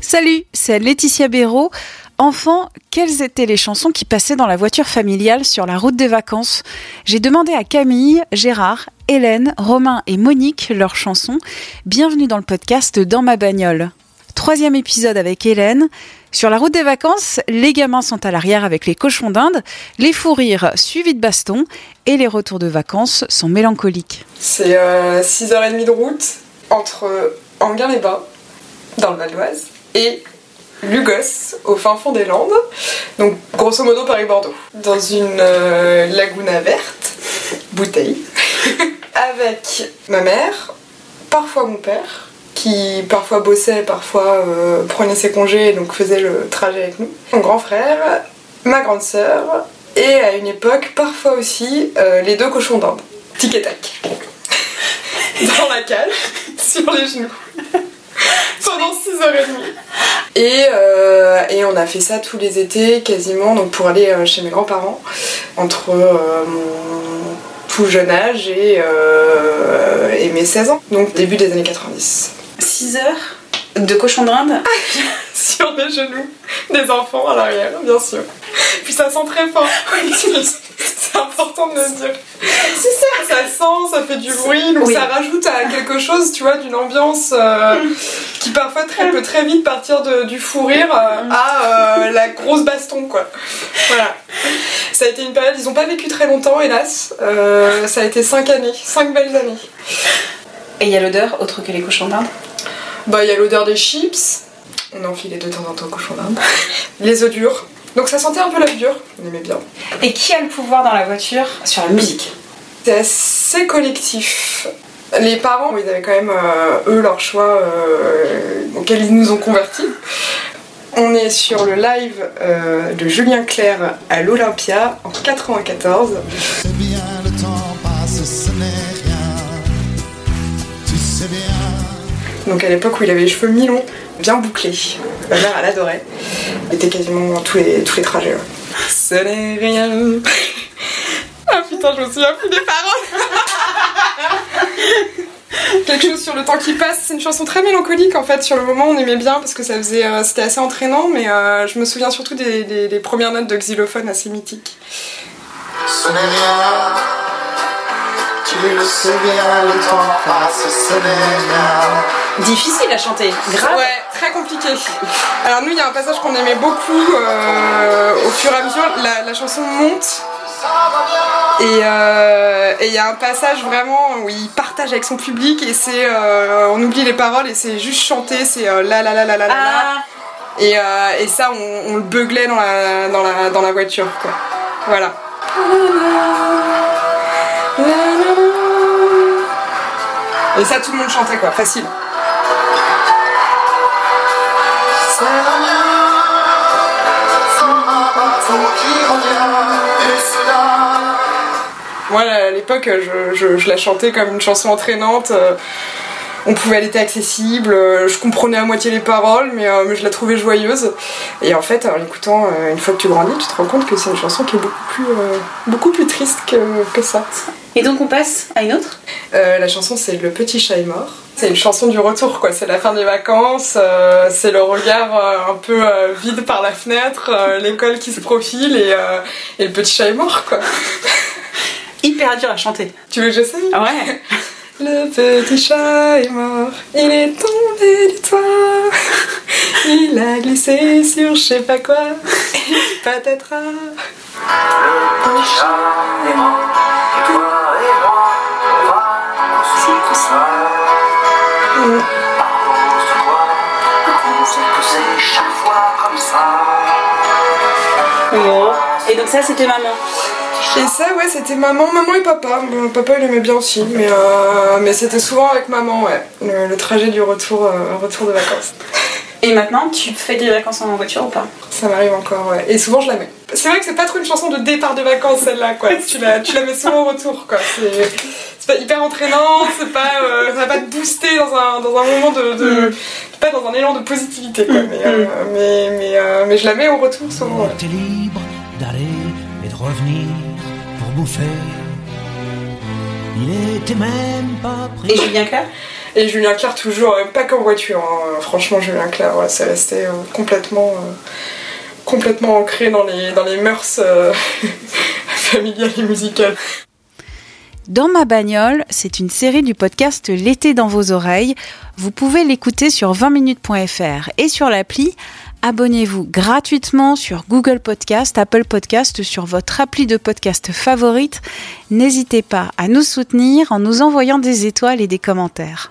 Salut, c'est Laetitia Béraud. Enfant, quelles étaient les chansons qui passaient dans la voiture familiale sur la route des vacances? J'ai demandé à Camille, Gérard, Hélène, Romain et Monique leurs chansons. Bienvenue dans le podcast Dans ma bagnole. Troisième épisode avec Hélène. Sur la route des vacances, les gamins sont à l'arrière avec les cochons d'Inde, les fous rires suivis de bastons et les retours de vacances sont mélancoliques. C'est euh, 6h30 de route entre Anguin-les-Bains, dans le Val d'Oise, et Lugos, au fin fond des Landes. Donc, grosso modo, Paris-Bordeaux. Dans une euh, laguna verte, bouteille, avec ma mère, parfois mon père, qui parfois bossait, parfois euh, prenait ses congés, donc faisait le trajet avec nous. Mon grand frère, ma grande sœur, et à une époque, parfois aussi, euh, les deux cochons d'Inde. Tic et tac. Dans la cale, sur les genoux. Pendant 6h30. Et, euh, et on a fait ça tous les étés, quasiment, donc pour aller chez mes grands-parents, entre mon tout jeune âge et, et mes 16 ans, donc début des années 90. 6 heures de cochon d'Inde sur les genoux des enfants à l'arrière, bien sûr. Puis ça sent très fort. C'est important de le dire. C'est ça. Ça sent, ça fait du bruit, donc Oui. ça rajoute à quelque chose, tu vois, d'une ambiance euh, qui parfois très, peut très vite partir de- du fou rire euh, à euh, la grosse baston, quoi. Voilà. Ça a été une période, ils ont pas vécu très longtemps, hélas. Ça a été 5 années, 5 belles années. Et il y a l'odeur autre que les cochons d'Inde Bah, il y a l'odeur des chips. On enfilait de temps en temps au cochon d'Inde. Les œufs durs. Donc ça sentait un peu l'œuf dur. On aimait bien. Et qui a le pouvoir dans la voiture sur la musique C'est assez collectif. Les parents, ils avaient quand même, euh, eux, leur choix euh, auquel ils nous ont convertis. On est sur le live euh, de Julien Clerc à l'Olympia en 94. Donc à l'époque où il avait les cheveux mi-longs, bien bouclés. Ma mère, elle adorait. Il était quasiment tous les, tous les trajets. ouais. Ce n'est rien. ah putain, je me souviens plus des paroles. Quelque chose sur le temps qui passe, c'est une chanson très mélancolique en fait. Sur le moment, on aimait bien parce que ça faisait, euh, c'était assez entraînant, mais euh, je me souviens surtout des, des- des premières notes de xylophone assez mythiques. Ce n'est rien. Tu le sais bien, le temps passe, ce n'est rien. Difficile à chanter, grave. Ouais, très compliqué. Alors nous, il y a un passage qu'on aimait beaucoup euh, au fur et à mesure. La, la chanson monte. Et euh, il y a un passage vraiment où il partage avec son public et c'est euh, on oublie les paroles et c'est juste chanter c'est euh, la la la la la la Ah, et, euh, et ça on, on le beuglait dans la, dans la, dans la voiture quoi voilà et ça tout le monde chantait quoi facile. Moi, à l'époque, je, je- la chantais comme une chanson entraînante. euh, On pouvait, elle était accessible. euh, Je comprenais à moitié les paroles, mais, euh, mais je la trouvais joyeuse. Et en fait, en l'écoutant, une fois que tu grandis, tu te rends compte que c'est une chanson qui est beaucoup plus, beaucoup plus triste que, que ça. Et donc on passe à une autre Euh, la chanson, c'est Le petit chat est mort. C'est une chanson du retour, quoi. C'est la fin des vacances. euh, c'est le regard euh, un peu vide par la fenêtre, l'école qui se profile et, et le petit chat est mort, quoi. Hyper dur à chanter. Tu veux que j'essaye? Ah ouais Le petit chat est mort, il est tombé du toit. Il a glissé sur je sais pas quoi. Patatras. Et donc ça, c'était maman. Et ça, ouais, c'était maman, maman et papa. Bon, papa, il aimait bien aussi, mais, euh, mais c'était souvent avec maman, ouais. Le, le trajet du retour, euh, retour de vacances. Et maintenant, tu fais des vacances en voiture ou pas? Ça m'arrive encore, ouais. Et souvent, je la mets. C'est vrai que c'est pas trop une chanson de départ de vacances, celle-là, quoi. tu, la, tu la mets souvent au retour, quoi. C'est c'est pas hyper entraînant, c'est pas, euh, ça va pas te booster dans un, dans un moment de, de- pas dans un élan de positivité, quoi. Mais, euh, mais, mais, euh, mais je la mets au retour libre d'aller et de revenir pour bouffer. Il était même pas pris. Et Julien Clerc? Et Julien Clerc toujours, pas qu'en voiture. hein. Franchement, Julien Clerc, ouais, c'est resté euh, complètement, euh, complètement ancré dans les, dans les mœurs euh, familiales et musicales. Dans ma bagnole, c'est une série du podcast L'été dans vos oreilles. Vous pouvez l'écouter sur 20minutes.fr et sur l'appli. Abonnez-vous gratuitement sur Google Podcast, Apple Podcast, sur votre appli de podcast favorite. N'hésitez pas à nous soutenir en nous envoyant des étoiles et des commentaires.